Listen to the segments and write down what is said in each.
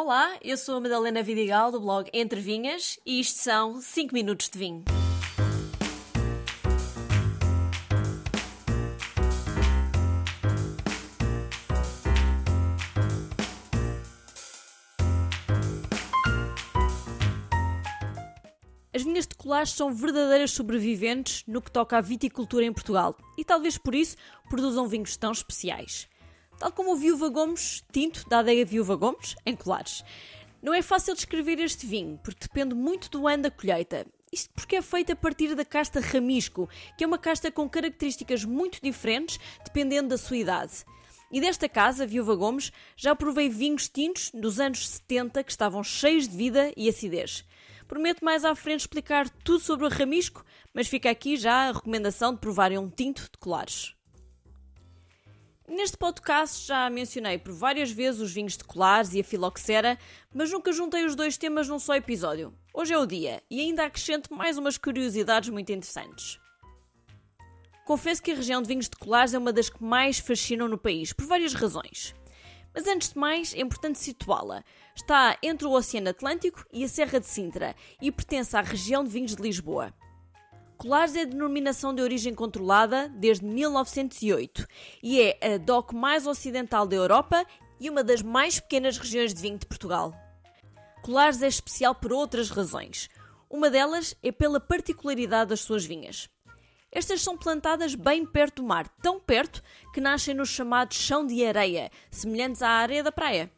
Olá, eu sou a Madalena Vidigal do blog Entre Vinhas e isto são 5 minutos de vinho. As vinhas de colares são verdadeiras sobreviventes no que toca à viticultura em Portugal e talvez por isso produzam vinhos tão especiais. Tal como o Viúva Gomes, tinto da adega Viúva Gomes, em Colares. Não é fácil descrever este vinho, porque depende muito do ano da colheita. Isto porque é feito a partir da casta ramisco, que é uma casta com características muito diferentes dependendo da sua idade. E desta casa, Viúva Gomes, já provei vinhos tintos dos anos 70 que estavam cheios de vida e acidez. Prometo mais à frente explicar tudo sobre o ramisco, mas fica aqui já a recomendação de provarem um tinto de colares. Neste podcast já mencionei por várias vezes os vinhos de colares e a filoxera, mas nunca juntei os dois temas num só episódio. Hoje é o dia e ainda acrescento mais umas curiosidades muito interessantes. Confesso que a região de vinhos de colares é uma das que mais fascinam no país, por várias razões. Mas antes de mais, é importante situá-la. Está entre o Oceano Atlântico e a Serra de Sintra e pertence à região de vinhos de Lisboa. Colares é a denominação de origem controlada desde 1908 e é a DOC mais ocidental da Europa e uma das mais pequenas regiões de vinho de Portugal. Colares é especial por outras razões. Uma delas é pela particularidade das suas vinhas. Estas são plantadas bem perto do mar, tão perto que nascem nos chamados chão de areia, semelhantes à areia da praia.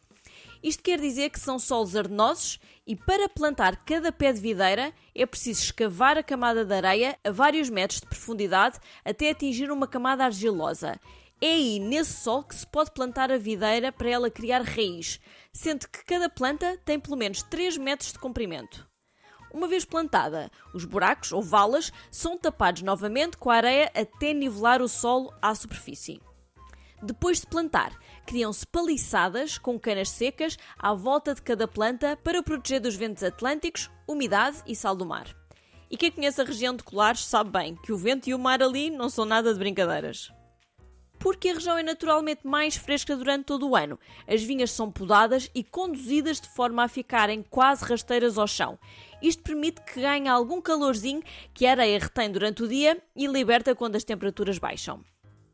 Isto quer dizer que são solos arenosos e para plantar cada pé de videira é preciso escavar a camada de areia a vários metros de profundidade até atingir uma camada argilosa. É aí, nesse solo, que se pode plantar a videira para ela criar raiz, sendo que cada planta tem pelo menos 3 metros de comprimento. Uma vez plantada, os buracos ou valas são tapados novamente com a areia até nivelar o solo à superfície. Depois de plantar, criam-se paliçadas com canas secas à volta de cada planta para proteger dos ventos atlânticos, umidade e sal do mar. E quem conhece a região de Colares sabe bem que o vento e o mar ali não são nada de brincadeiras. Porque a região é naturalmente mais fresca durante todo o ano, as vinhas são podadas e conduzidas de forma a ficarem quase rasteiras ao chão. Isto permite que ganhe algum calorzinho que a areia retém durante o dia e liberta quando as temperaturas baixam.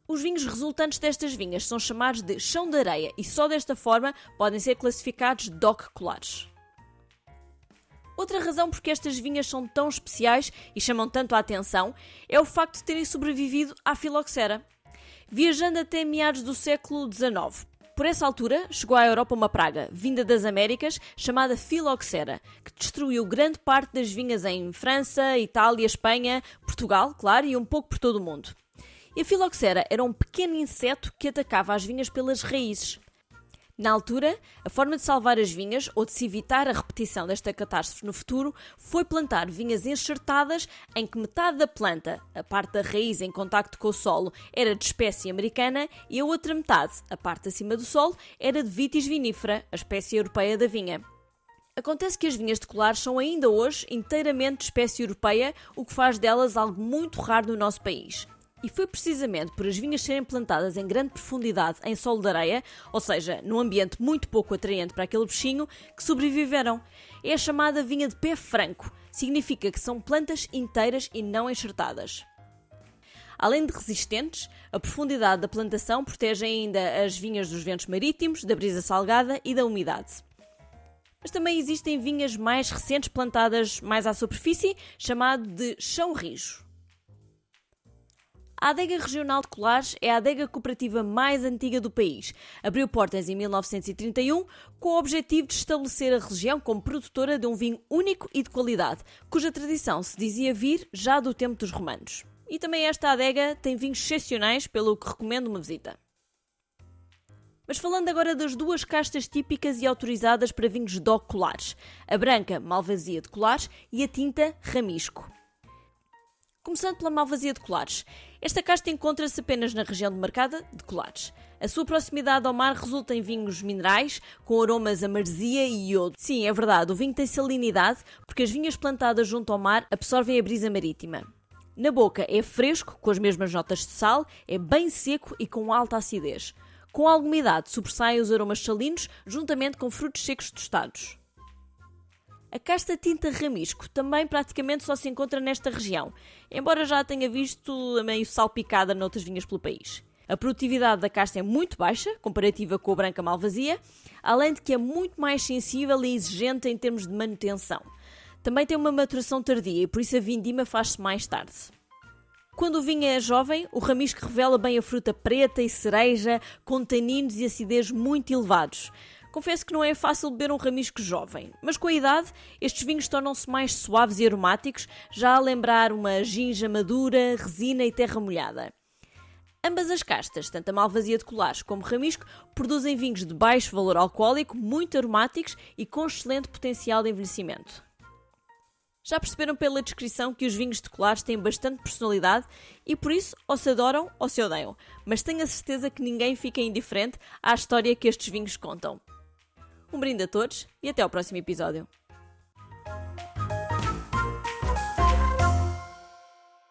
Os vinhos resultantes destas vinhas são chamados de chão de areia e só desta forma podem ser classificados DOC colares. Outra razão porque estas vinhas são tão especiais e chamam tanto a atenção é o facto de terem sobrevivido à filoxera. Viajando até meados do século XIX, por essa altura, chegou à Europa uma praga, vinda das Américas, chamada filoxera, que destruiu grande parte das vinhas em França, Itália, Espanha, Portugal, claro, e um pouco por todo o mundo. E a filoxera era um pequeno inseto que atacava as vinhas pelas raízes. Na altura, a forma de salvar as vinhas ou de se evitar a repetição desta catástrofe no futuro foi plantar vinhas enxertadas em que metade da planta, a parte da raiz em contacto com o solo, era de espécie americana e a outra metade, a parte acima do solo, era de vitis vinifera, a espécie europeia da vinha. Acontece que as vinhas de colares são ainda hoje inteiramente de espécie europeia, o que faz delas algo muito raro no nosso país. E foi precisamente por as vinhas serem plantadas em grande profundidade em solo de areia, ou seja, num ambiente muito pouco atraente para aquele bichinho, que sobreviveram. É a chamada vinha de pé franco. Significa que são plantas inteiras e não enxertadas. Além de resistentes, a profundidade da plantação protege ainda as vinhas dos ventos marítimos, da brisa salgada e da umidade. Mas também existem vinhas mais recentes plantadas mais à superfície, chamado de chão rijo. A adega regional de Colares é a adega cooperativa mais antiga do país. Abriu portas em 1931 com o objetivo de estabelecer a região como produtora de um vinho único e de qualidade, cuja tradição se dizia vir já do tempo dos romanos. E também esta adega tem vinhos excepcionais, pelo que recomendo uma visita. Mas falando agora das duas castas típicas e autorizadas para vinhos DOC Colares, a branca Malvasia de Colares e a tinta Ramisco. Começando pela malvasia de Colares. Esta casta encontra-se apenas na região demarcada de Colares. A sua proximidade ao mar resulta em vinhos minerais com aromas a maresia e iodo. Sim, é verdade, o vinho tem salinidade porque as vinhas plantadas junto ao mar absorvem a brisa marítima. Na boca é fresco, com as mesmas notas de sal, é bem seco e com alta acidez. Com alguma idade, sobressaem os aromas salinos juntamente com frutos secos tostados. A casta tinta ramisco também praticamente só se encontra nesta região, embora já a tenha visto meio salpicada noutras vinhas pelo país. A produtividade da casta é muito baixa, comparativa com a branca malvasia, além de que é muito mais sensível e exigente em termos de manutenção. Também tem uma maturação tardia e por isso a vindima faz-se mais tarde. Quando o vinho é jovem, o ramisco revela bem a fruta preta e cereja, com taninos e acidez muito elevados. Confesso que não é fácil beber um ramisco jovem, mas com a idade, estes vinhos tornam-se mais suaves e aromáticos, já a lembrar uma ginja madura, resina e terra molhada. Ambas as castas, tanto a malvasia de colares como ramisco, produzem vinhos de baixo valor alcoólico, muito aromáticos e com excelente potencial de envelhecimento. Já perceberam pela descrição que os vinhos de colares têm bastante personalidade e por isso ou se adoram ou se odeiam, mas tenho a certeza que ninguém fica indiferente à história que estes vinhos contam. Um brinde a todos e até ao próximo episódio.